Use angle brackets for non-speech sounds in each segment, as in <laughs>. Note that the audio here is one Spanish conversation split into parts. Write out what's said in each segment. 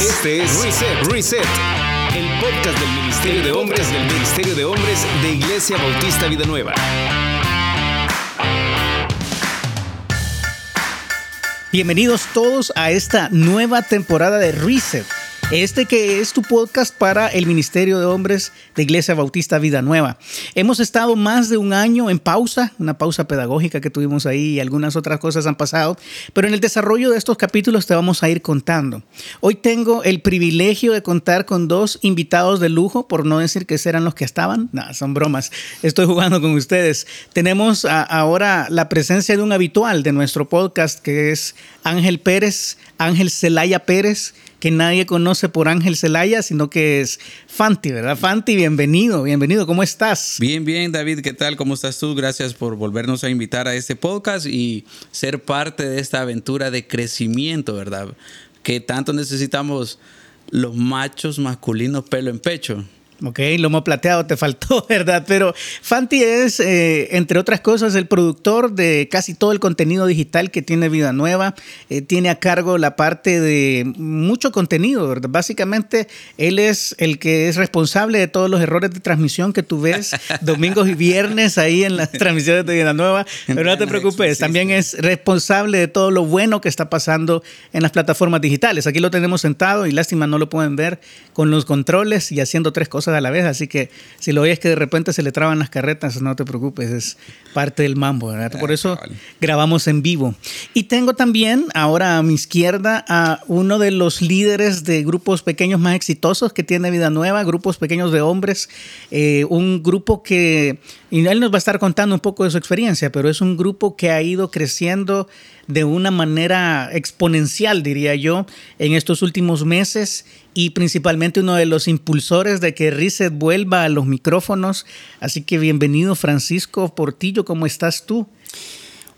Este es Reset, Reset, el podcast del Ministerio de Hombres del Ministerio de Hombres de Iglesia Bautista Vida Nueva. Bienvenidos todos a esta nueva temporada de Reset este que es tu podcast para el Ministerio de Hombres de Iglesia Bautista Vida Nueva. Hemos estado más de un año en pausa, una pausa pedagógica que tuvimos ahí y algunas otras cosas han pasado, pero en el desarrollo de estos capítulos te vamos a ir contando. Hoy tengo el privilegio de contar con dos invitados de lujo, por no decir que serán los que estaban. No, son bromas. Estoy jugando con ustedes. Tenemos ahora la presencia de un habitual de nuestro podcast que es Ángel Pérez, Ángel Celaya Pérez que nadie conoce por Ángel Celaya, sino que es Fanti, ¿verdad? Fanti, bienvenido, bienvenido, ¿cómo estás? Bien, bien, David, ¿qué tal? ¿Cómo estás tú? Gracias por volvernos a invitar a este podcast y ser parte de esta aventura de crecimiento, ¿verdad? Que tanto necesitamos los machos masculinos pelo en pecho. Ok, lomo plateado te faltó, <laughs> ¿verdad? Pero Fanti es, eh, entre otras cosas, el productor de casi todo el contenido digital que tiene Vida Nueva. Eh, tiene a cargo la parte de mucho contenido, ¿verdad? Básicamente, él es el que es responsable de todos los errores de transmisión que tú ves <laughs> domingos y viernes ahí en las <laughs> transmisiones de Vida Nueva. Pero no te preocupes, también es responsable de todo lo bueno que está pasando en las plataformas digitales. Aquí lo tenemos sentado y lástima no lo pueden ver con los controles y haciendo tres cosas a la vez, así que si lo oyes que de repente se le traban las carretas, no te preocupes, es parte del mambo, ¿verdad? Por eso grabamos en vivo. Y tengo también ahora a mi izquierda a uno de los líderes de grupos pequeños más exitosos que tiene Vida Nueva, grupos pequeños de hombres, eh, un grupo que, y él nos va a estar contando un poco de su experiencia, pero es un grupo que ha ido creciendo de una manera exponencial, diría yo, en estos últimos meses y principalmente uno de los impulsores de que Reset vuelva a los micrófonos. Así que bienvenido Francisco Portillo, ¿cómo estás tú?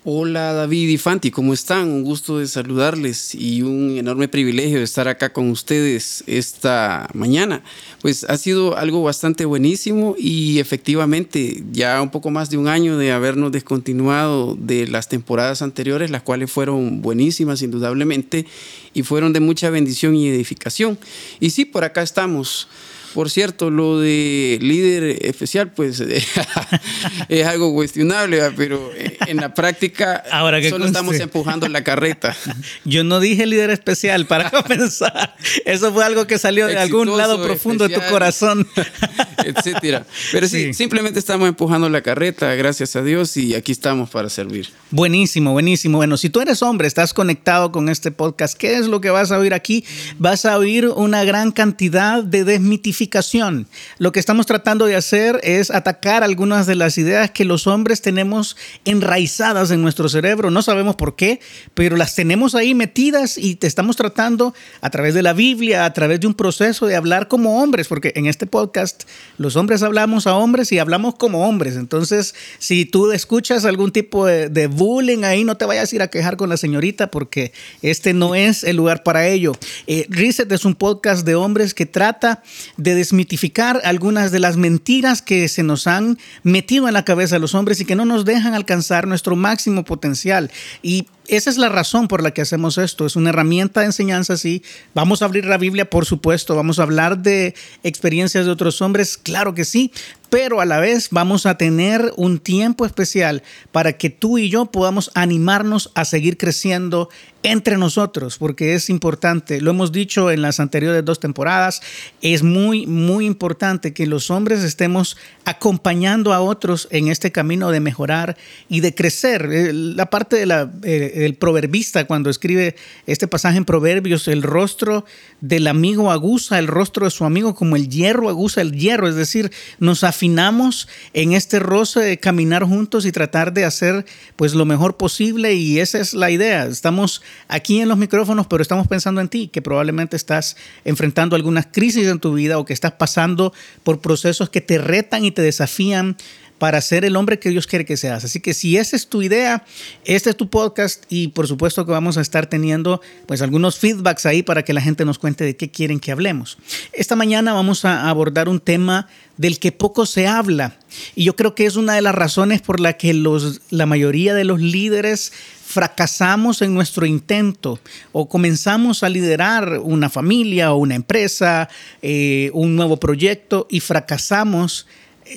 Hola David y Fanti, ¿cómo están? Un gusto de saludarles y un enorme privilegio de estar acá con ustedes esta mañana. Pues ha sido algo bastante buenísimo y efectivamente ya un poco más de un año de habernos descontinuado de las temporadas anteriores, las cuales fueron buenísimas indudablemente y fueron de mucha bendición y edificación. Y sí, por acá estamos por cierto, lo de líder especial, pues <laughs> es algo cuestionable, pero eh, en la práctica <laughs> Ahora solo estamos empujando la carreta. <laughs> Yo no dije líder especial para comenzar. Eso fue algo que salió de algún lado profundo de tu corazón. etcétera. Pero sí, simplemente estamos empujando la carreta, gracias a Dios, y aquí estamos para servir. Buenísimo, buenísimo. Bueno, si tú eres hombre, estás conectado con este podcast, ¿qué es lo que vas a oír aquí? Vas a oír una gran cantidad de lo que estamos tratando de hacer es atacar algunas de las ideas que los hombres tenemos enraizadas en nuestro cerebro. No sabemos por qué, pero las tenemos ahí metidas y te estamos tratando a través de la Biblia, a través de un proceso de hablar como hombres, porque en este podcast los hombres hablamos a hombres y hablamos como hombres. Entonces, si tú escuchas algún tipo de, bullying ahí, no te vayas a ir a quejar con la señorita porque este no es el lugar para ello. Eh, Reset es un podcast de hombres que trata de desmitificar algunas de las mentiras que se nos han metido en la cabeza a los hombres y que no nos dejan alcanzar nuestro máximo potencial. Y esa es la razón por la que hacemos esto. Es una herramienta de enseñanza, sí. Vamos a abrir la Biblia, por supuesto. Vamos a hablar de experiencias de otros hombres, claro que sí. Pero a la vez vamos a tener un tiempo especial para que tú y yo podamos animarnos a seguir creciendo entre nosotros, porque es importante, lo hemos dicho en las anteriores dos temporadas, es muy, muy importante que los hombres estemos acompañando a otros en este camino de mejorar y de crecer. Eh, la parte de la, eh, el proverbista cuando escribe este pasaje en Proverbios, el rostro del amigo aguza el rostro de su amigo como el hierro aguza el hierro, es decir, nos afinamos en este roce de caminar juntos y tratar de hacer pues lo mejor posible y esa es la idea. Estamos aquí en los micrófonos, pero estamos pensando en ti, que probablemente estás enfrentando algunas crisis en tu vida o que estás pasando por procesos que te retan y te desafían para ser el hombre que Dios quiere que seas. Así que si esa es tu idea, este es tu podcast y por supuesto que vamos a estar teniendo pues algunos feedbacks ahí para que la gente nos cuente de qué quieren que hablemos. Esta mañana vamos a abordar un tema del que poco se habla y yo creo que es una de las razones por la que los, la mayoría de los líderes fracasamos en nuestro intento o comenzamos a liderar una familia o una empresa, eh, un nuevo proyecto y fracasamos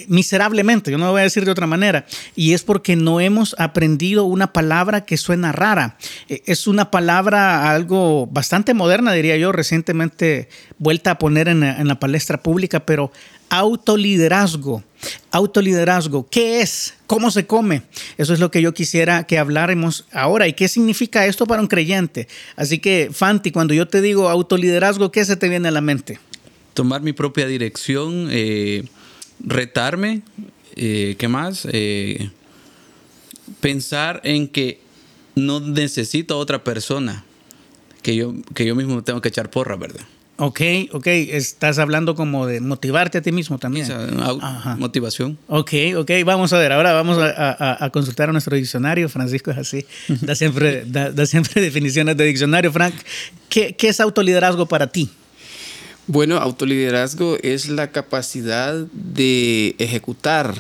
miserablemente, yo no lo voy a decir de otra manera, y es porque no hemos aprendido una palabra que suena rara. Eh, es una palabra algo bastante moderna, diría yo, recientemente vuelta a poner en, en la palestra pública, pero autoliderazgo. Autoliderazgo, ¿qué es? ¿Cómo se come? Eso es lo que yo quisiera que habláramos ahora. ¿Y qué significa esto para un creyente? Así que, Fanti, cuando yo te digo autoliderazgo, ¿qué se te viene a la mente? Tomar mi propia dirección, eh, retarme, eh, ¿qué más? Eh, pensar en que no necesito a otra persona, que yo, que yo mismo tengo que echar porra, ¿verdad? Ok, ok, estás hablando como de motivarte a ti mismo también. Ajá. motivación. Ok, ok, vamos a ver, ahora vamos a, consultar a nuestro diccionario, Francisco es así, da siempre, da, siempre <laughs> definiciones de diccionario, Frank. ¿Qué, ¿Qué es autoliderazgo para ti? Bueno, autoliderazgo es la capacidad de ejecutar,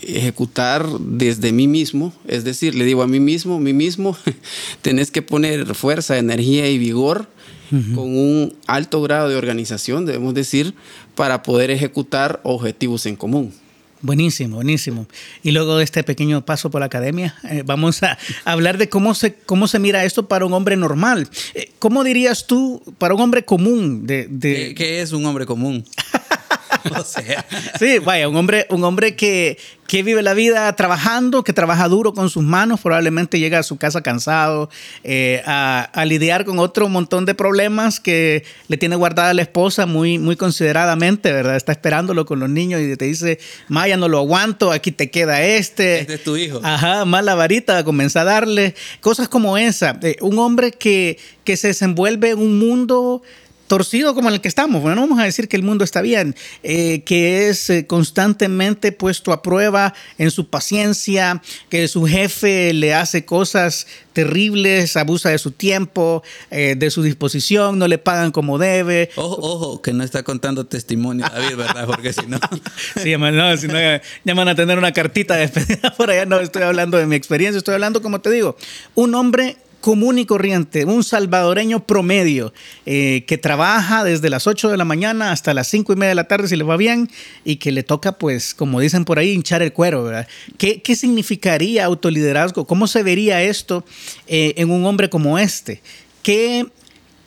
ejecutar desde mí mismo, es decir, le digo a mí mismo, mí mismo, <laughs> tenés que poner fuerza, energía y vigor con un alto grado de organización, debemos decir, para poder ejecutar objetivos en común. Buenísimo, buenísimo. Y luego de este pequeño paso por la academia, eh, vamos a hablar de cómo se, cómo se mira esto para un hombre normal. Eh, ¿Cómo dirías tú para un hombre común? De, de... ¿Qué, es un hombre común? <laughs> <laughs> o sea. Sí, vaya, un hombre, un hombre que, que vive la vida trabajando, que trabaja duro con sus manos, probablemente llega a su casa cansado, eh, a, lidiar con otro montón de problemas que le tiene guardada la esposa muy, muy consideradamente, ¿verdad? Está esperándolo con los niños y te dice, Maya, no lo aguanto, aquí te queda este. Este es tu hijo. Ajá, más la varita, comienza a darle. Cosas como esa. Eh, un hombre que, que se desenvuelve en un mundo torcido como el que estamos. Bueno, no vamos a decir que el mundo está bien, eh, que es eh, constantemente puesto a prueba en su paciencia, que su jefe le hace cosas terribles, abusa de su tiempo, eh, de su disposición, no le pagan como debe. Ojo, ojo, que no está contando testimonio David, ¿verdad? Porque si no... <laughs> sí, no, si no, ya van a tener una cartita de despedida <laughs> por allá. No, estoy hablando de mi experiencia, estoy hablando, como te digo, un hombre común y corriente, un salvadoreño promedio eh, que trabaja desde las 8 de la mañana hasta las 5 y media de la tarde si le va bien y que le toca, pues, como dicen por ahí, hinchar el cuero, ¿verdad? ¿Qué, significaría autoliderazgo? ¿Cómo se vería esto eh, en un hombre como este? ¿Qué,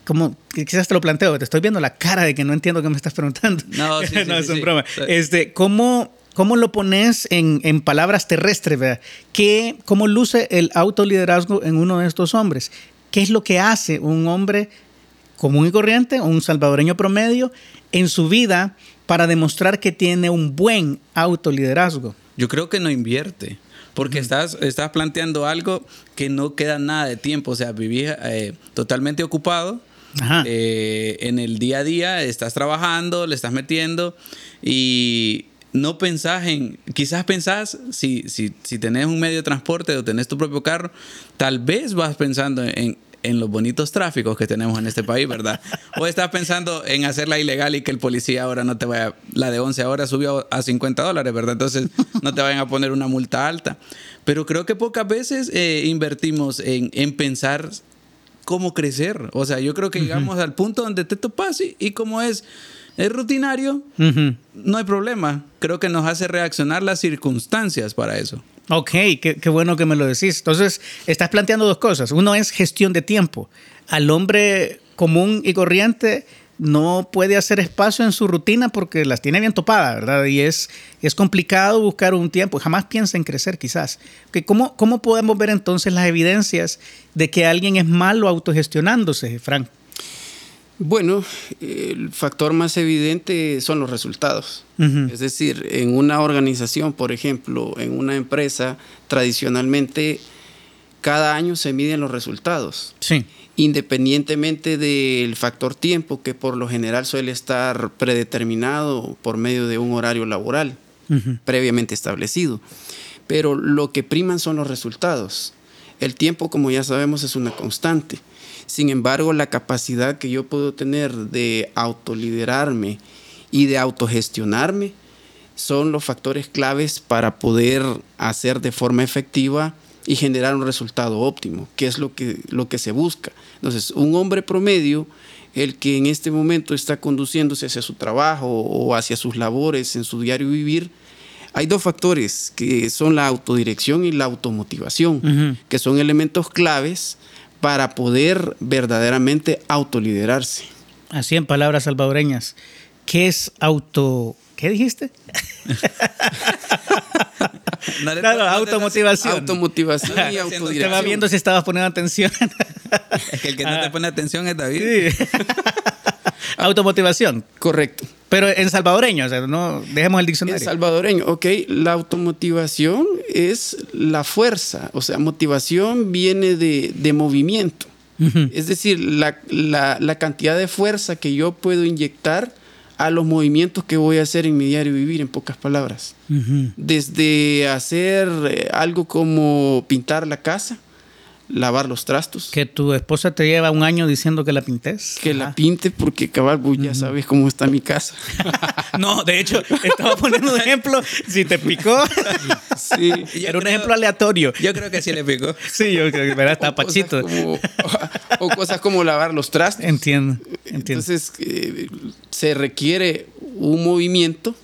como quizás te lo planteo, te estoy viendo la cara de que no entiendo qué me estás preguntando. No, sí, <laughs> no, es un broma. Este, ¿cómo, ¿Cómo lo pones en, en palabras terrestres? ¿verdad? ¿Qué, ¿Cómo luce el autoliderazgo en uno de estos hombres? ¿Qué es lo que hace un hombre común y corriente, un salvadoreño promedio, en su vida para demostrar que tiene un buen autoliderazgo? Yo creo que no invierte. Porque estás, estás planteando algo que no queda nada de tiempo. O sea, vivís eh, totalmente ocupado. Eh, en el día a día estás trabajando, le estás metiendo y no pensás en, quizás pensás, si, si, si tenés un medio de transporte o tenés tu propio carro, tal vez vas pensando en, en los bonitos tráficos que tenemos en este país, ¿verdad? <laughs> O estás pensando en hacerla ilegal y que el policía ahora no te vaya, la de 11 horas subió a 50 dólares, ¿verdad? Entonces no te vayan a poner una multa alta. Pero creo que pocas veces eh, invertimos en, en, pensar cómo crecer. O sea, yo creo que llegamos al punto donde te topas y, y como es es rutinario, no hay problema. Creo que nos hace reaccionar las circunstancias para eso. Ok, qué, bueno que me lo decís. Entonces, estás planteando dos cosas. Uno es gestión de tiempo. Al hombre común y corriente no puede hacer espacio en su rutina porque las tiene bien topadas, ¿verdad? Y es, es complicado buscar un tiempo. Jamás piensa en crecer, quizás. ¿Cómo, ¿Cómo podemos ver entonces las evidencias de que alguien es malo autogestionándose, Frank? Bueno, el factor más evidente son los resultados. Es decir, en una organización, por ejemplo, en una empresa, tradicionalmente cada año se miden los resultados. Sí. Independientemente del factor tiempo, que por lo general suele estar predeterminado por medio de un horario laboral. previamente establecido. Pero lo que priman son los resultados. El tiempo, como ya sabemos, es una constante. Sin embargo, la capacidad que yo puedo tener de autoliderarme y de autogestionarme son los factores claves para poder hacer de forma efectiva y generar un resultado óptimo, que es lo que, lo que se busca. Entonces, un hombre promedio, el que en este momento está conduciéndose hacia su trabajo o hacia sus labores en su diario vivir, hay dos factores que son la autodirección y la automotivación, que son elementos claves para poder verdaderamente autoliderarse. Así en palabras salvadoreñas, ¿qué es auto... ¿Qué dijiste? <laughs> No, le- No, no, no te- automotivación. Automotivación y autodirección. Te va viendo si estabas poniendo atención. <laughs> Es que el que no te pone atención es David. Sí. <laughs> <laughs> Automotivación. Correcto. Pero en salvadoreño, o sea, no dejemos el En diccionario. salvadoreño, ok. La automotivación es la fuerza, o sea, motivación viene de, de movimiento. Es decir, la, la- la cantidad de fuerza que yo puedo inyectar a los movimientos que voy a hacer en mi diario vivir, en pocas palabras. Desde hacer eh, algo como pintar la casa, lavar los trastos, que, Que tu esposa te lleva un año diciendo que la pintes. la Ajá. pinte, porque cabal, vos ya sabes cómo está mi casa. <laughs> No, de hecho, estaba poniendo un ejemplo. Si te picó, Sí. Yo era un creo- ejemplo aleatorio. Yo creo que sí le picó. Sí, yo creo que verás, está O cosas pachito. como- o cosas como lavar los trastos. Entiendo, entiendo. Entonces, eh, se requiere un movimiento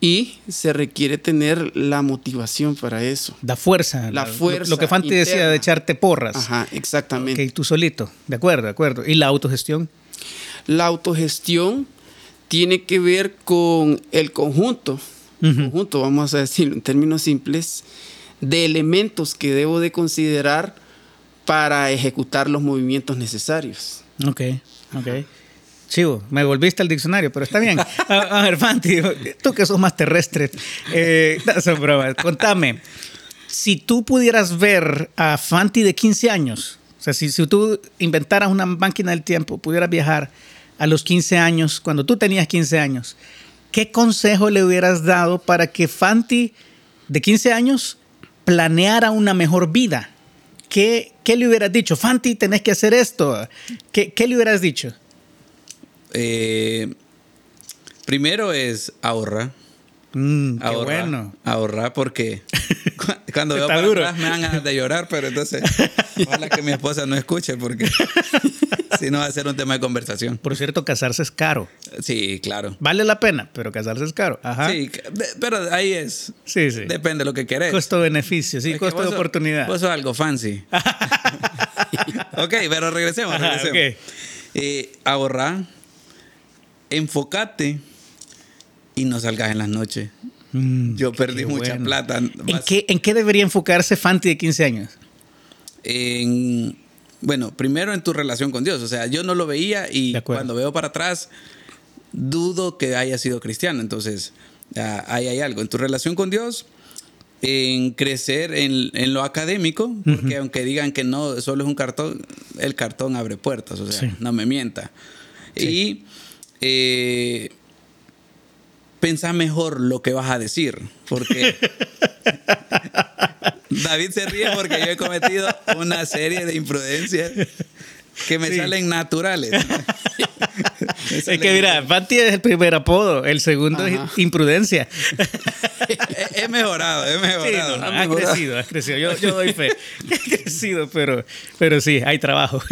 Y se requiere tener la motivación para eso. Da fuerza. La fuerza Lo que Fanti decía de echarte porras. Ajá, exactamente. Ok, tú solito. De acuerdo, de acuerdo. ¿Y la autogestión? La autogestión tiene que ver con el conjunto, conjunto, vamos a decirlo en términos simples, de elementos que debo de considerar para ejecutar los movimientos necesarios. Ok, ok. Chivo, me volviste al diccionario, pero está bien. A, a ver, Fanti, tú que sos más terrestre, eh, no, son bromas. Contame, si tú pudieras ver a Fanti de 15 años, o sea, si, si tú inventaras una máquina del tiempo, pudieras viajar a los 15 años, cuando tú tenías 15 años, ¿qué consejo le hubieras dado para que Fanti de 15 años planeara una mejor vida? ¿Qué, qué le hubieras dicho? Fanti, tenés que hacer esto. ¿Qué, qué le hubieras dicho? Eh, primero es ahorrar. Mm, qué bueno. Ahorrar porque <laughs> cu- cuando veo para duro. atrás me dan ganas de llorar, pero entonces ojalá que mi esposa no escuche porque <laughs> si no va a ser un tema de conversación. Por cierto, casarse es caro. Sí, claro. Vale la pena, pero casarse es caro. Ajá. Sí, pero ahí es. sí. sí. Depende de lo que querés. Costo-beneficio, sí, Es costo de oportunidad. Vos sos algo fancy. <laughs> ok, pero regresemos, Ajá, regresemos. ok. Eh, ahorrar, enfócate y no salgas en las noches. Mm, Yo perdí mucha bueno. plata. ¿En qué, ¿En qué debería enfocarse Fanti de 15 años? en- bueno, primero en tu relación con Dios. O sea, yo no lo veía y cuando veo para atrás, dudo que haya sido cristiano. Entonces, ah, ahí hay algo. En tu relación con Dios, en crecer en, en lo académico, porque aunque digan que no, solo es un cartón, el cartón abre puertas. O sea, Sí. no me mienta. Y eh, pensá mejor lo que vas a decir, porque <laughs> David se ríe porque yo he cometido una serie de imprudencias que me Sí. salen naturales. <laughs> Es que mira, Fanti es el primer apodo, el segundo Ajá. <laughs> es imprudencia. he, he mejorado, he Sí, mejorado. no, ha crecido, ha crecido. Yo, yo doy fe. <laughs> Ha crecido, pero, pero sí, hay trabajo.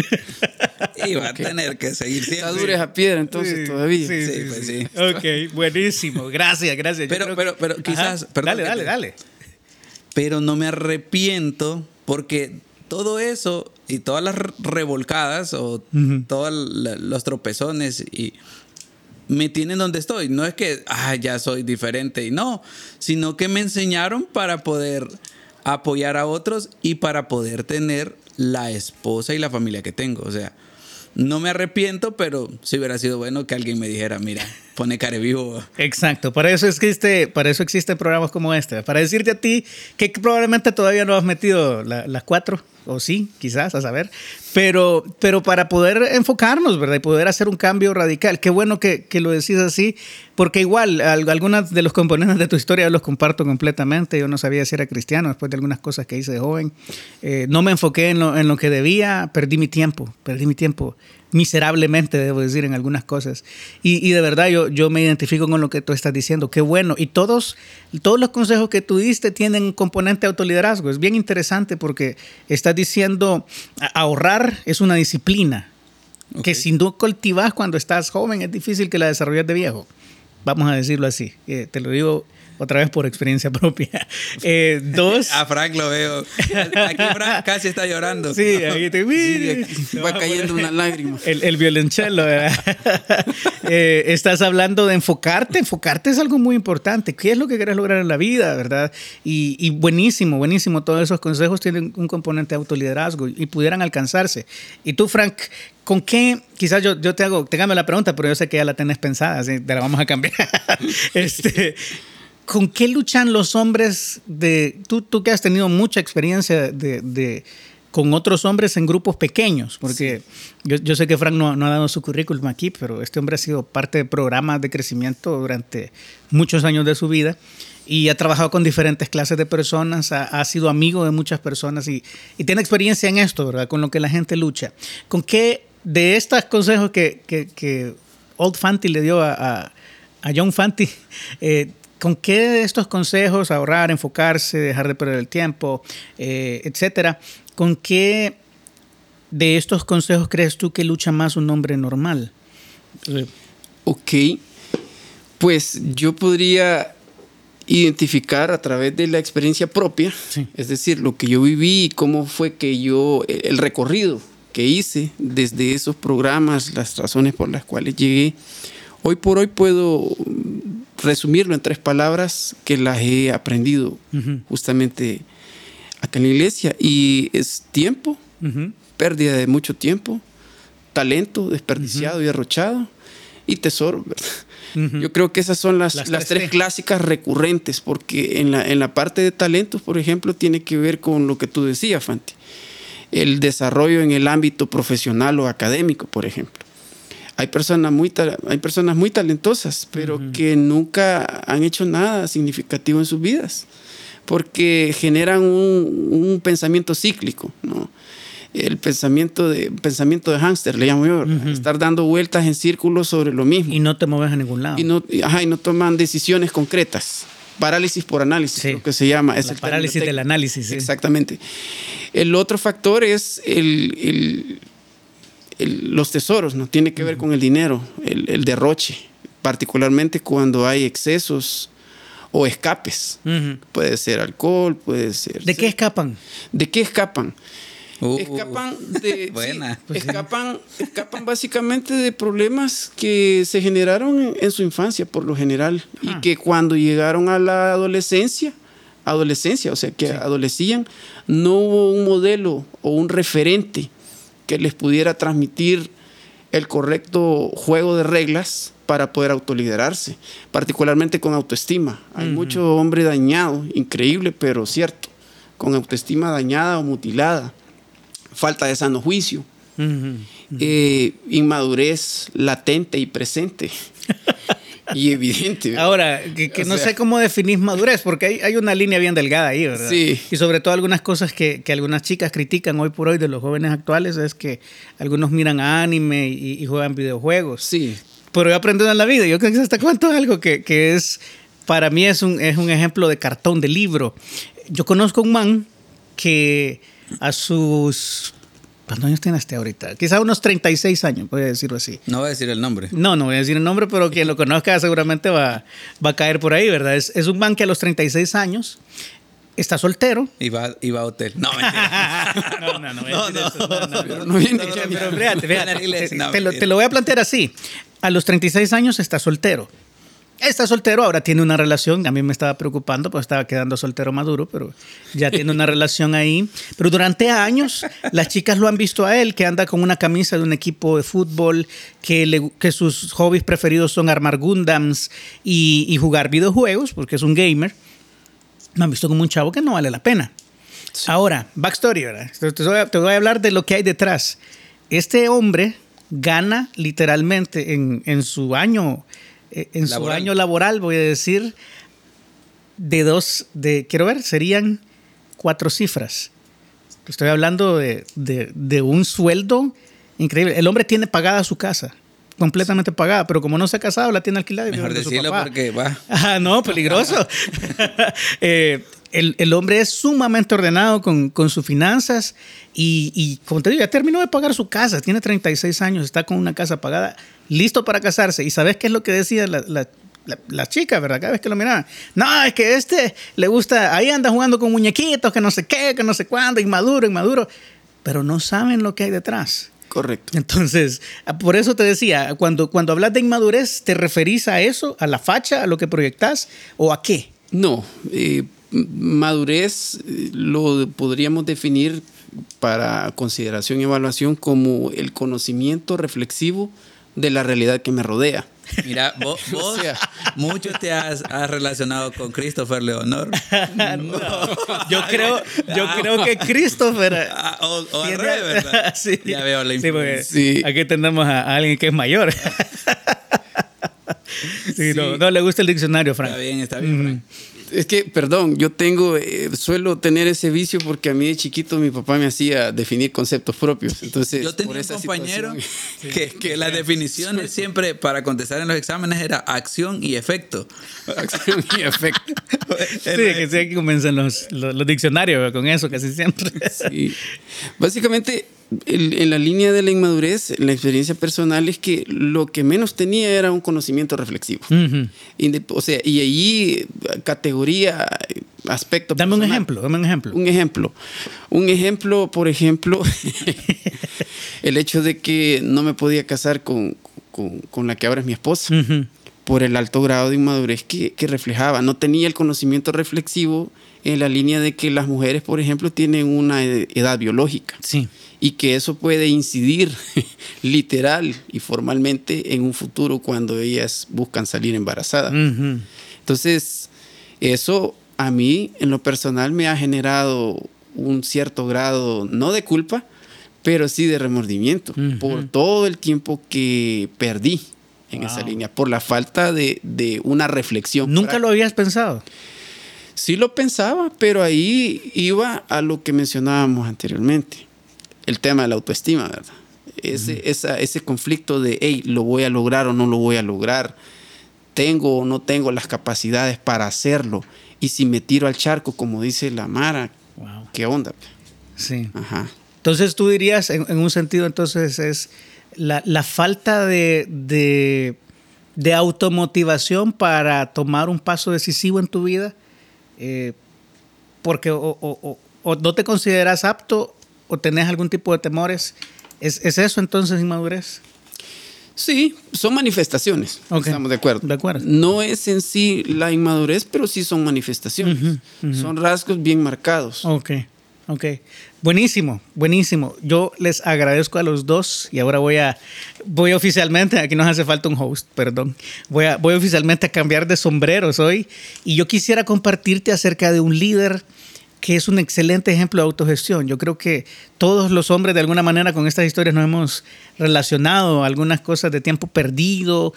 Y va a tener que seguir Está siempre. dura esa piedra entonces Sí, todavía. Sí, Sí, sí, pues sí. sí. Ok, buenísimo. Gracias, gracias. Pero- pero- pero quizás- Ajá. perdón Dale, dale, te- dale. pero no me arrepiento porque todo eso y todas las re- revolcadas o todos los tropezones y me tienen donde estoy. No es que ah, ya soy diferente y no, sino que me enseñaron para poder apoyar a otros y para poder tener la esposa y la familia que tengo. O sea, no me arrepiento, pero si hubiera sido bueno que alguien me dijera, mira, pone care vivo. Exacto, para eso existe, para eso existen programas como este, para decirte a ti que probablemente todavía no has metido la- las cuatro, o sí, quizás, a saber, pero, pero para poder enfocarnos, ¿verdad? Y poder hacer un cambio radical. Qué bueno que, que lo decís así, porque igual al- algunos de los componentes de tu historia los comparto completamente. Yo no sabía si era cristiano después de algunas cosas que hice de joven. Eh, no me enfoqué en lo, en lo que debía, perdí mi tiempo, perdí mi tiempo miserablemente, debo decir, en algunas cosas. Y, y de verdad yo, yo me identifico con lo que tú estás diciendo. Qué bueno. Y todos, todos los consejos que tú diste tienen un componente de autoliderazgo. Es bien interesante porque estás diciendo ahorrar es una disciplina que Ok. si no cultivas cuando estás joven es difícil que la desarrolles de viejo. Vamos a decirlo así. Eh, te lo digo otra vez por experiencia <laughs> propia. Eh, dos. A Frank lo veo. Aquí Frank casi está llorando. Sí, ahí te Sí, aquí va cayendo una lágrima. El, el violonchelo, ¿verdad? <laughs> Eh, estás hablando de enfocarte. Enfocarte es algo muy importante. ¿Qué es lo que quieres lograr en la vida, verdad? Y, y buenísimo, buenísimo. Todos esos consejos tienen un componente de autoliderazgo y pudieran alcanzarse. Y tú, Frank, ¿con qué? Quizás yo, yo te hago, te cambio la pregunta, pero yo sé que ya la tenés pensada, así te la vamos a cambiar. <laughs> este, ¿Con qué luchan los hombres de... Tú, tú que has tenido mucha experiencia de, de- con otros hombres en grupos pequeños, porque yo, yo sé que Frank no, no ha dado su currículum aquí, pero este hombre ha sido parte de programas de crecimiento durante muchos años de su vida y ha trabajado con diferentes clases de personas, ha, ha sido amigo de muchas personas y, y tiene experiencia en esto, ¿verdad? Con lo que la gente lucha. ¿Con qué de estos consejos que, que, que Old Fanti le dio a, a, a John Fanti, eh, ¿con qué de estos consejos, ahorrar, enfocarse, dejar de perder el tiempo, eh, etcétera, con qué de estos consejos crees tú que lucha más un hombre normal? Eh, Ok, pues yo podría identificar a través de la experiencia propia, Sí. es decir, lo que yo viví y cómo fue que yo, el recorrido que hice desde esos programas, las razones por las cuales llegué. Hoy por hoy puedo resumirlo en tres palabras que las he aprendido justamente acá en la iglesia y es tiempo, pérdida de mucho tiempo, talento desperdiciado y derrochado y tesoro. Yo creo que esas son las, Las las, tres clásicas recurrentes, porque en la, en la parte de talentos, por ejemplo, tiene que ver con lo que tú decías, Fanti. El desarrollo en el ámbito profesional o académico, por ejemplo. Hay personas muy, hay personas muy talentosas, pero que nunca han hecho nada significativo en sus vidas, porque generan un, un pensamiento cíclico, ¿no? El pensamiento de, pensamiento de hámster, le llamo yo, estar dando vueltas en círculos sobre lo mismo Y no te mueves a ningún lado. y no, y- ajá, y no toman decisiones concretas. Parálisis por análisis, Sí. lo que se llama. Es La el parálisis del análisis. sí. Exactamente. El otro factor es el, el- el- los tesoros, ¿no? Tiene que ver con el dinero, el, el derroche, particularmente cuando hay excesos o escapes. Puede ser alcohol, puede ser... ¿De qué escapan? ¿De qué escapan? Uh, escapan de <laughs> Buena. sí, escapan escapan básicamente de problemas que se generaron en, en su infancia por lo general Ah. y que cuando llegaron a la adolescencia adolescencia o sea que adolecían no hubo un modelo o un referente que les pudiera transmitir el correcto juego de reglas para poder autoliderarse, particularmente con autoestima. Hay mucho hombre dañado, increíble, pero cierto, con autoestima dañada o mutilada, falta de sano juicio, eh, inmadurez latente y presente <laughs> y evidente. ¿verdad? Ahora, que, no sea- sé cómo definís madurez, porque hay, hay una línea bien delgada ahí, ¿verdad? Sí. Y sobre todo algunas cosas que, que algunas chicas critican hoy por hoy de los jóvenes actuales es que algunos miran anime y, y juegan videojuegos. Sí, Pero he aprendido en la vida. Yo creo que hasta cuento algo que, que es, para mí es un, es un ejemplo de cartón, de libro. Yo conozco un man que a sus... ¿Cuántos años tiene este ahorita? Quizá unos 36 años, voy a decirlo así. No voy a decir el nombre. No, no voy a decir el nombre, pero quien lo conozca seguramente va, va a caer por ahí, ¿verdad? Es, es un man que a los 36 años está soltero. Y va, y va a hotel. No, mentira. No, no, no, voy a No, decir no. eso, no, no. No no, pero fíjate, fíjate, lo, te lo voy a plantear así. A los 36 años está soltero. Está soltero, ahora tiene una relación. A mí me estaba preocupando, pues estaba quedando soltero maduro, pero ya tiene una <laughs> relación ahí. Pero durante años, las chicas lo han visto a él, que anda con una camisa de un equipo de fútbol, que, le- que sus hobbies preferidos son armar Gundams y, y jugar videojuegos, porque es un gamer. Me han visto como un chavo que no vale la pena. Ahora, backstory, ¿verdad? Te- Te voy, a, te voy a hablar de lo que hay detrás. Este hombre gana literalmente en, en su año, eh, en su año laboral, voy a decir, de dos, de, quiero ver, serían cuatro cifras. Estoy hablando de, de- de un sueldo increíble. El hombre tiene pagada su casa, completamente pagada, pero como no se ha casado, la tiene alquilada. y Mejor su decirlo porque va. <laughs> Ah, no, peligroso. <laughs> <laughs> Eh, el, el hombre es sumamente ordenado con, con sus finanzas y, y, como te digo, ya terminó de pagar su casa, tiene 36 años, está con una casa pagada, listo para casarse. ¿Y sabes qué es lo que decía la, la, la- la chica, verdad? Cada vez que lo miraban. No, es que este le gusta, ahí anda jugando con muñequitos, que no sé qué, que no sé cuándo, inmaduro, inmaduro. Pero no saben lo que hay detrás. Correcto. Entonces, ah, por eso te decía, cuando, cuando hablas de inmadurez, ¿te referís a eso, a la facha, a lo que proyectas o a qué? No, eh, madurez lo podríamos definir para consideración y evaluación como el conocimiento reflexivo de la realidad que me rodea. Mira, <laughs> vos, vos sea. mucho te has, has relacionado con Christopher Leonor. <laughs> Yo creo, yo creo que Christopher. Ah, o, o tiene- revés, ¿verdad? <laughs> sí. Ya veo la Sí, influencia. Sí. Aquí tenemos a, alguien que es mayor. Sí, No, no le gusta el diccionario, Frank. Está bien, está bien. Frank. Es que, perdón, yo tengo, eh, suelo tener ese vicio porque a mí de chiquito mi papá me hacía definir conceptos propios. Entonces, Yo tenía por un esa compañero situación- <laughs> que, <laughs> que las <laughs> definiciones siempre para contestar en los exámenes era acción y efecto. Acción y efecto. Sí, que sí, aquí comienzan los, los, los diccionarios con eso casi siempre. Sí. Básicamente, en la línea de la inmadurez, la experiencia personal es que lo que menos tenía era un conocimiento reflexivo. O sea, y ahí eh, categoría, aspecto. Dame un ejemplo, dame un ejemplo. Un ejemplo. Un ejemplo, por ejemplo, <laughs> el hecho de que no me podía casar con, con- con la que ahora es mi esposa. Por el alto grado de inmadurez que, que reflejaba. No tenía el conocimiento reflexivo en la línea de que las mujeres, por ejemplo, tienen una ed- edad biológica Sí. y que eso puede incidir <laughs> literal y formalmente en un futuro cuando ellas buscan salir embarazadas. Ujú. Entonces, eso a mí en lo personal me ha generado un cierto grado, no de culpa, pero sí de remordimiento por todo el tiempo que perdí en esa línea, por la falta de, de una reflexión. ¿Nunca lo habías pensado? Sí lo pensaba, pero ahí iba a lo que mencionábamos anteriormente, el tema de la autoestima, ¿verdad? Ese, esa- ese conflicto de, hey, lo voy a lograr o no lo voy a lograr, tengo o no tengo las capacidades para hacerlo, y si me tiro al charco, como dice la Mara, Wow. ¿qué onda? Sí. Ajá. Entonces tú dirías, en, en un sentido, entonces es la, la falta de, de, de automotivación para tomar un paso decisivo en tu vida, eh, porque o, o- o- o no te consideras apto o tenés algún tipo de temores. ¿Es, es eso entonces inmadurez? Sí, son manifestaciones. Estamos de acuerdo. De acuerdo. No es en sí la inmadurez, pero sí son manifestaciones. Son rasgos bien marcados. Ok, ok. Buenísimo, buenísimo. Yo les agradezco a los dos y ahora voy a, voy oficialmente, aquí nos hace falta un host, perdón. Voy, a, voy oficialmente a cambiar de sombreros hoy y yo quisiera compartirte acerca de un líder que es un excelente ejemplo de autogestión. Yo creo que todos los hombres de alguna manera con estas historias nos hemos relacionado, algunas cosas de tiempo perdido,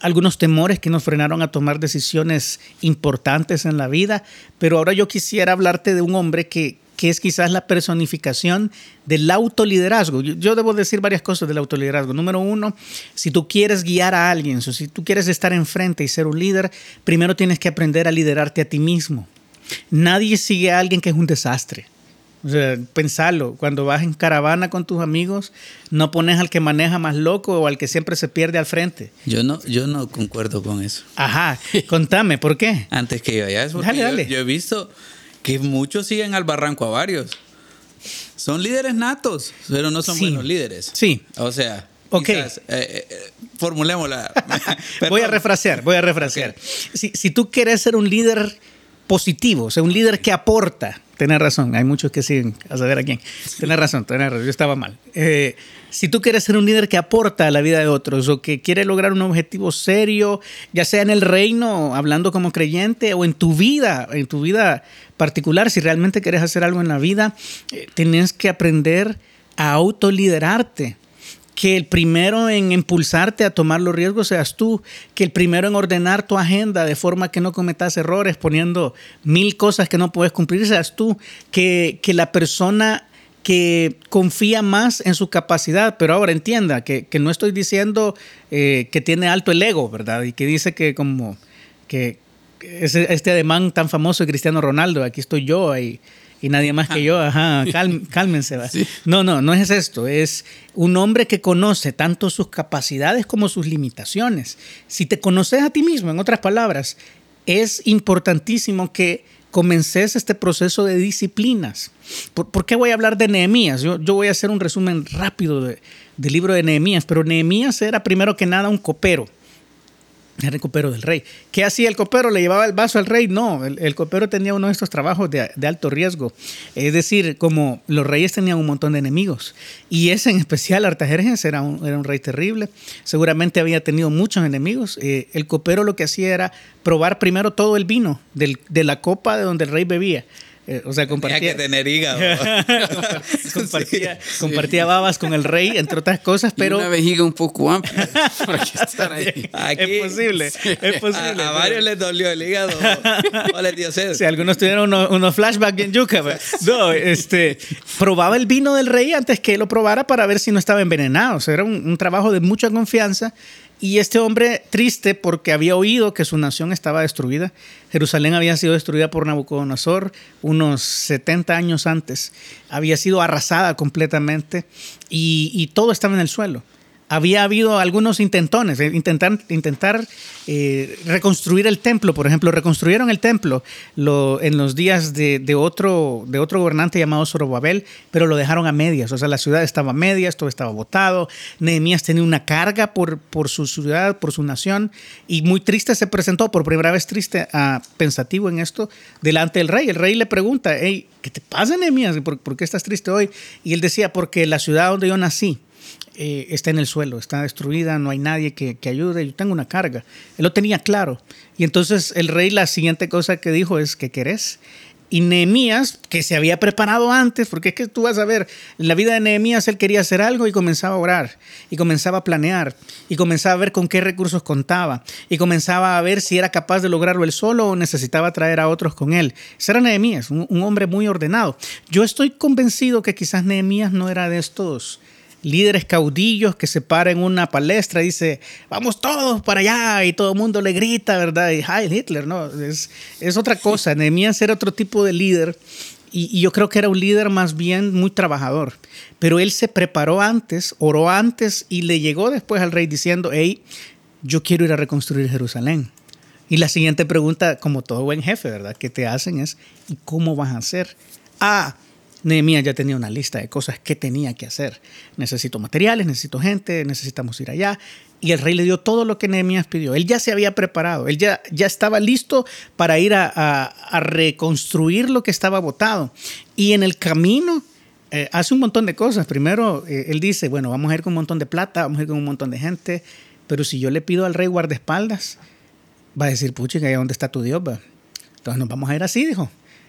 algunos temores que nos frenaron a tomar decisiones importantes en la vida, pero ahora yo quisiera hablarte de un hombre que, que es quizás la personificación del autoliderazgo. Yo, yo debo decir varias cosas del autoliderazgo. Número uno, si tú quieres guiar a alguien, o si tú quieres estar enfrente y ser un líder, primero tienes que aprender a liderarte a ti mismo. Nadie sigue a alguien que es un desastre. O sea, pensarlo, cuando vas en caravana con tus amigos, no pones al que maneja más loco o al que siempre se pierde al frente. Yo no, yo no concuerdo con eso. Ajá, contame, ¿por qué? Antes que yo, ya es porque Dale, yo- dale. Yo, he visto que muchos siguen al barranco a varios. Son líderes natos, pero no son Sí. buenos líderes. Sí. O sea, Ok. Quizás, eh, eh, formulémosla. <laughs> <laughs> voy a refrasear, voy a refrasear. Si, si tú quieres ser un líder positivo, o sea, un líder que aporta, tenés razón, hay muchos que siguen a saber a quién. Tenés razón, tenés razón, yo estaba mal. Eh, si tú quieres ser un líder que aporta a la vida de otros o que quiere lograr un objetivo serio, ya sea en el reino, hablando como creyente, o en tu vida, en tu vida particular, si realmente quieres hacer algo en la vida, eh, tienes que aprender a autoliderarte que el primero en impulsarte a tomar los riesgos seas tú, que el primero en ordenar tu agenda de forma que no cometas errores poniendo mil cosas que no puedes cumplir seas tú, que, que la persona que confía más en su capacidad, pero ahora entienda que, que no estoy diciendo eh, que tiene alto el ego, ¿verdad? Y que dice que como que ese- este ademán tan famoso de Cristiano Ronaldo, aquí estoy yo y, y nadie más que yo, ajá, <laughs> cálmense. No, no, no es esto, es un hombre que conoce tanto sus capacidades como sus limitaciones. Si te conoces a ti mismo, en otras palabras, es importantísimo que comences este proceso de disciplinas. ¿Por, por qué voy a hablar de Nehemías? Yo, yo voy a hacer un resumen rápido de- del libro de Nehemías, pero Nehemías era primero que nada un copero. El copero del rey. ¿Qué hacía el copero? ¿Le llevaba el vaso al rey? No, el, copero tenía uno de estos trabajos de, alto riesgo. Es decir, como los reyes tenían un montón de enemigos. Y ese en especial, Artajerjes, era un, rey terrible. Seguramente había tenido muchos enemigos. Eh, el copero lo que hacía era probar primero todo el vino de la copa de donde el rey bebía. Eh, o sea, Tenía compartía, que tener hígado. <laughs> compartía, compartía babas con el rey, entre otras cosas, Pero pero... una vejiga un poco amplia <laughs> para que estar ahí. <laughs> Aquí- es posible, es posible. A, a varios les dolió el hígado o les dio sed. Si algunos tuvieron unos, unos flashbacks en yuca. pues. No, este, probaba el vino del rey antes que él lo probara para ver si no estaba envenenado. O sea, era un, un trabajo de mucha confianza. Y este hombre triste porque había oído que su nación estaba destruida. Jerusalén había sido destruida por Nabucodonosor unos 70 años antes. Había sido arrasada completamente y, y todo estaba en el suelo había habido algunos intentones, eh, intentar, intentar eh, reconstruir el templo, por ejemplo, reconstruyeron el templo lo- en los días de, de otro, de otro gobernante llamado Zorobabel, pero lo dejaron a medias, o sea, la ciudad estaba a medias, todo estaba botado, Nehemías tenía una carga por, por su ciudad, por su nación, y muy triste se presentó, por primera vez triste, pensativo en esto, delante del rey. El rey le pregunta, hey, ¿qué te pasa, Nehemías? ¿Por, por qué estás triste hoy? Y él decía, porque la ciudad donde yo nací, eh, está en el suelo, está destruida, no hay nadie que, que ayude, yo tengo una carga. Él lo tenía claro. Y entonces el rey la siguiente cosa que dijo es, ¿qué querés? Y Nehemías, que se había preparado antes, porque es que tú vas a ver, en la vida de Nehemías él quería hacer algo y comenzaba a orar, y comenzaba a planear, y comenzaba a ver con qué recursos contaba, y comenzaba a ver si era capaz de lograrlo él solo o necesitaba traer a otros con él. Ese era Nehemías, un, un hombre muy ordenado. Yo estoy convencido que quizás Nehemías no era de estos líderes caudillos que se paran en una palestra y dice, vamos todos para allá y todo el mundo le grita, ¿verdad? Y Heil Hitler, ¿no? Es, es otra cosa. Nehemías era otro tipo de líder y, yo creo que era un líder más bien muy trabajador. Pero él se preparó antes, oró antes y le llegó después al rey diciendo, hey, yo quiero ir a reconstruir Jerusalén. Y la siguiente pregunta, como todo buen jefe, ¿verdad? Que te hacen es, ¿y cómo vas a hacer? Ah, Nehemías ya tenía una lista de cosas que tenía que hacer. Necesito materiales, necesito gente, necesitamos ir allá. Y el rey le dio todo lo que Nehemías pidió. Él ya se había preparado, él ya, ya estaba listo para ir a, a- a reconstruir lo que estaba botado. Y en el camino eh, hace un montón de cosas. Primero, eh, él dice, bueno, vamos a ir con un montón de plata, vamos a ir con un montón de gente, pero si yo le pido al rey guardaespaldas, va a decir, pucha, ¿y dónde está tu Dios? va?". Entonces nos vamos a ir así, dijo.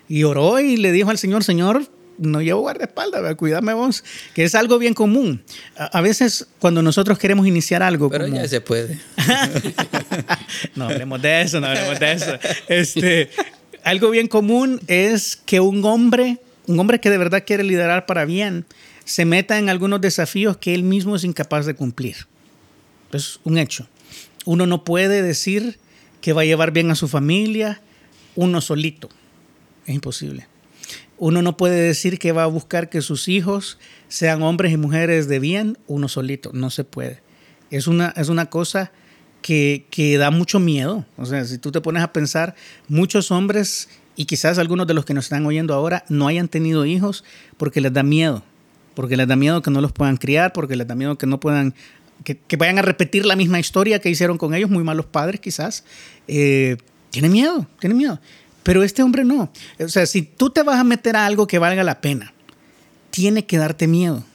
Y oró y le dijo al Señor, Señor, no llevo guardaespaldas, cuídame vos, que es algo bien común. A, a veces cuando nosotros queremos iniciar algo, Pero como- ya se puede. <laughs> no hablemos de eso, no hablemos de eso. Este, algo bien común es que un hombre, un hombre que de verdad quiere liderar para bien, se meta en algunos desafíos que él mismo es incapaz de cumplir. Es un hecho. Uno no puede decir que va a llevar bien a su familia uno solito. Es imposible. Uno no puede decir que va a buscar que sus hijos sean hombres y mujeres de bien uno solito. No se puede. Es una, es una cosa que, que da mucho miedo. O sea, si tú te pones a pensar, muchos hombres y quizás algunos de los que nos están oyendo ahora no hayan tenido hijos porque les da miedo. Porque les da miedo que no los puedan criar, porque les da miedo que no puedan que, vayan a repetir la misma historia que hicieron con ellos, muy malos padres quizás. Eh, tiene miedo, tiene miedo. Pero este hombre no. O sea, si tú te vas a meter a algo que valga la pena, tiene que darte miedo.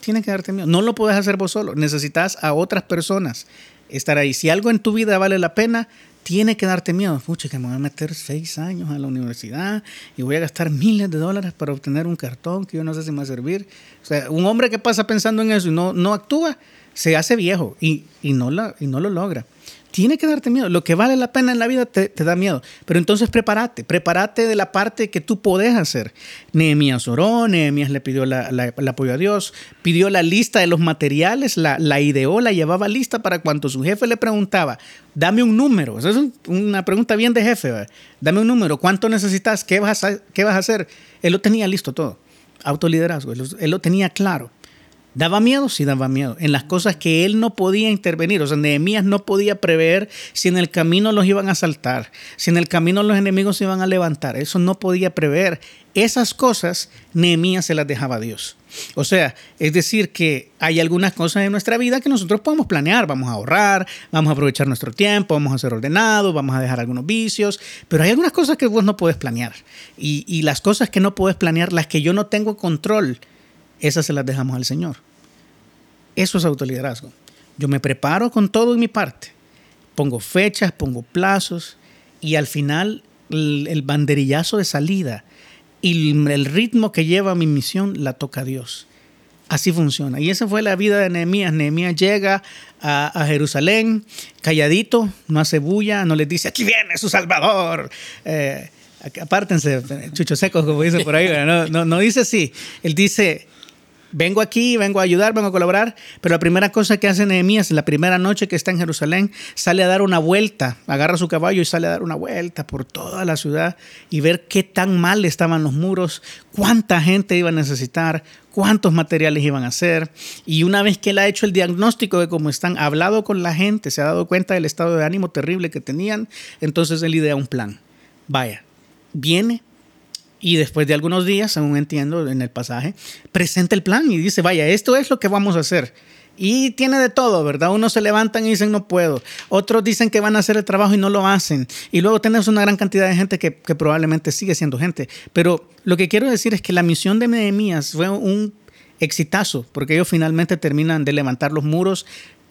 Tiene que darte miedo. No lo puedes hacer vos solo. Necesitas a otras personas estar ahí. Si algo en tu vida vale la pena, tiene que darte miedo. Pucha, que me voy a meter seis años a la universidad y voy a gastar miles de dólares para obtener un cartón que yo no sé si me va a servir. O sea, un hombre que pasa pensando en eso y no, no actúa, se hace viejo y, y, no, la, y no lo logra tiene que darte miedo. Lo que vale la pena en la vida te, da miedo. Pero entonces prepárate, prepárate de la parte que tú podés hacer. Nehemías oró, Nehemías le pidió la, el apoyo a Dios, pidió la lista de los materiales, la, la ideó, la llevaba lista para cuando su jefe le preguntaba, dame un número. Esa es una pregunta bien de jefe. Dame un número, ¿cuánto necesitas? ¿Qué vas, a, ¿Qué vas a hacer? Él lo tenía listo todo. Autoliderazgo, él lo tenía claro. ¿Daba miedo? Sí, daba miedo. En las cosas que él no podía intervenir. O sea, Nehemías no podía prever si en el camino los iban a asaltar, si en el camino los enemigos se iban a levantar. Eso no podía prever. Esas cosas Nehemías se las dejaba a Dios. O sea, es decir, que hay algunas cosas en nuestra vida que nosotros podemos planear. Vamos a ahorrar, vamos a aprovechar nuestro tiempo, vamos a ser ordenados, vamos a dejar algunos vicios. Pero hay algunas cosas que vos no puedes planear. Y, y las cosas que no puedes planear, las que yo no tengo control, esas se las dejamos al Señor. Eso es autoliderazgo. Yo me preparo con todo en mi parte. Pongo fechas, pongo plazos y al final el, banderillazo de salida y el, ritmo que lleva mi misión la toca Dios. Así funciona. Y esa fue la vida de Nehemías. Nehemías llega a, Jerusalén calladito, no hace bulla, no les dice, aquí viene su Salvador. Eh, apártense, chuchos secos, como dice por ahí. No, no, no dice así. Él dice, vengo aquí, vengo a ayudar, vengo a colaborar, pero la primera cosa que hace Nehemías, la primera noche que está en Jerusalén, sale a dar una vuelta, agarra su caballo y sale a dar una vuelta por toda la ciudad y ver qué tan mal estaban los muros, cuánta gente iba a necesitar, cuántos materiales iban a hacer. Y una vez que él ha hecho el diagnóstico de cómo están, ha hablado con la gente, se ha dado cuenta del estado de ánimo terrible que tenían, entonces él idea un plan. Vaya, viene, y después de algunos días, según entiendo en el pasaje, presenta el plan y dice, vaya, esto es lo que vamos a hacer. Y tiene de todo, ¿verdad? Unos se levantan y dicen no puedo. Otros dicen que van a hacer el trabajo y no lo hacen. Y luego tenemos una gran cantidad de gente que, probablemente sigue siendo gente. Pero lo que quiero decir es que la misión de Nehemías fue un exitazo, porque ellos finalmente terminan de levantar los muros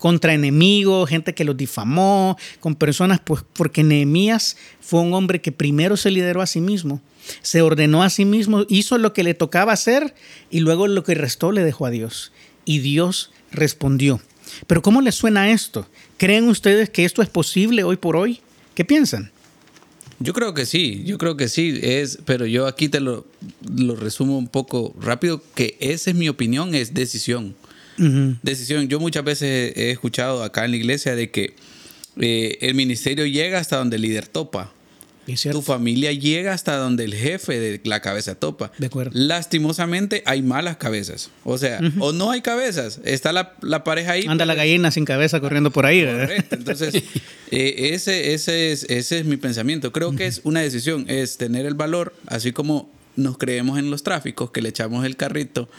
contra enemigos, gente que los difamó, con personas, pues porque Nehemías fue un hombre que primero se lideró a sí mismo se ordenó a sí mismo, hizo lo que le tocaba hacer y luego lo que restó le dejó a Dios. Y Dios respondió. Pero ¿cómo les suena esto? ¿Creen ustedes que esto es posible hoy por hoy? ¿Qué piensan? Yo creo que sí, yo creo que sí, es, pero yo aquí te lo, lo resumo un poco rápido, que esa es mi opinión, es decisión. Decisión. Yo muchas veces he escuchado acá en la iglesia de que eh, el ministerio llega hasta donde el líder topa tu familia llega hasta donde el jefe de la cabeza topa. De acuerdo. Lastimosamente hay malas cabezas. O sea, o no hay cabezas. Está la, pareja ahí. Anda la gallina sin cabeza corriendo por ahí. Entonces, <laughs> eh, ese, ese, es, ese es mi pensamiento. Creo que es una decisión, es tener el valor, así como nos creemos en los tráficos, que le echamos el carrito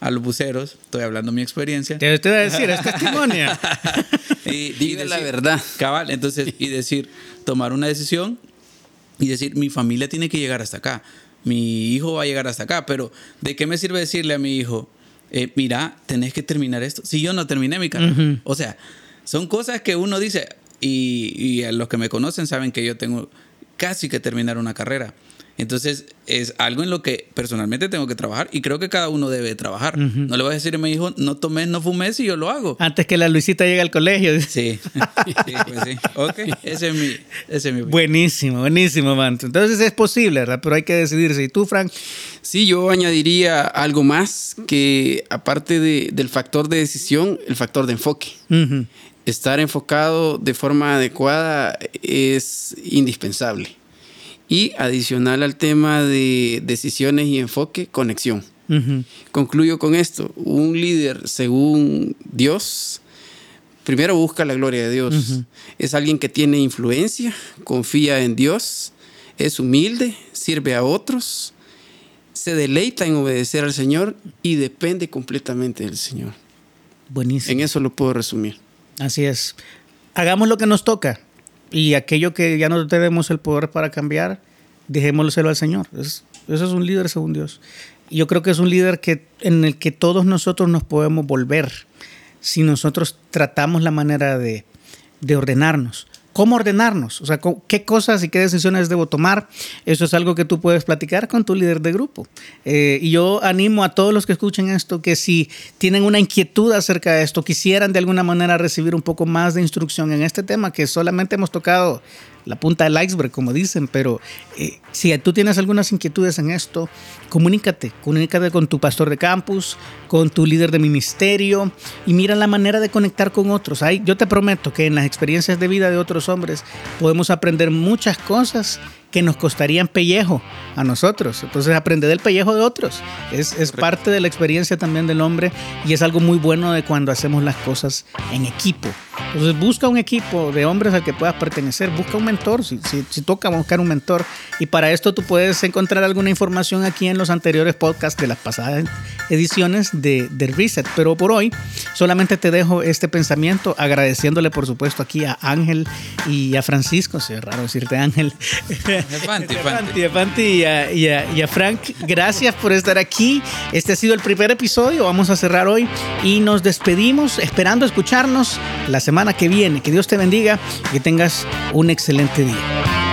a los buceros. Estoy hablando de mi experiencia. ¿Qué usted va a decir? Es testimonio. <laughs> y, la verdad. Cabal, entonces, y decir, tomar una decisión y decir, mi familia tiene que llegar hasta acá, mi hijo va a llegar hasta acá, pero ¿de qué me sirve decirle a mi hijo, eh, mira, tenés que terminar esto? Si yo no terminé mi carrera. O sea, son cosas que uno dice, y, y a los que me conocen saben que yo tengo casi que terminar una carrera. Entonces, es algo en lo que personalmente tengo que trabajar y creo que cada uno debe trabajar. No le voy a decir a mi hijo, no tomes, no fumes y yo lo hago. Antes que la Luisita llegue al colegio. Sí, <laughs> sí pues sí. Ok, ese es mi, ese es mi Buenísimo, buenísimo, Manto. Entonces es posible, ¿verdad? Pero hay que decidirse. ¿Y tú, Frank? Sí, yo añadiría algo más que aparte de, del factor de decisión, el factor de enfoque. Estar enfocado de forma adecuada es indispensable. Y adicional al tema de decisiones y enfoque, conexión. Concluyo con esto. Un líder, según Dios, primero busca la gloria de Dios. Es alguien que tiene influencia, confía en Dios, es humilde, sirve a otros, se deleita en obedecer al Señor y depende completamente del Señor. Buenísimo. En eso lo puedo resumir. Así es. Hagamos lo que nos toca y aquello que ya no tenemos el poder para cambiar, dejémoslo al Señor. Es, eso es un líder según Dios. Y yo creo que es un líder que, en el que todos nosotros nos podemos volver si nosotros tratamos la manera de, de ordenarnos. ¿Cómo ordenarnos? O sea, ¿qué cosas y qué decisiones debo tomar? Eso es algo que tú puedes platicar con tu líder de grupo. Eh, y yo animo a todos los que escuchen esto que si tienen una inquietud acerca de esto, quisieran de alguna manera recibir un poco más de instrucción en este tema que solamente hemos tocado la punta del iceberg, como dicen, pero eh, si tú tienes algunas inquietudes en esto, comunícate, comunícate con tu pastor de campus, con tu líder de ministerio y mira la manera de conectar con otros. Ahí, yo te prometo que en las experiencias de vida de otros hombres podemos aprender muchas cosas que nos costarían pellejo a nosotros. Entonces, aprender del pellejo de otros es, es parte de la experiencia también del hombre y es algo muy bueno de cuando hacemos las cosas en equipo. Entonces, busca un equipo de hombres al que puedas pertenecer, busca un mentor, si, si, si, toca buscar un mentor. Y para esto tú puedes encontrar alguna información aquí en los anteriores podcasts de las pasadas ediciones de, de Reset. Pero por hoy, solamente te dejo este pensamiento, agradeciéndole, por supuesto, aquí a Ángel y a Francisco, si es raro decirte Ángel. <laughs> <laughs> A, y, a, y a Frank, gracias por estar aquí. Este ha sido el primer episodio, vamos a cerrar hoy y nos despedimos esperando escucharnos la semana que viene. Que Dios te bendiga y que tengas un excelente día.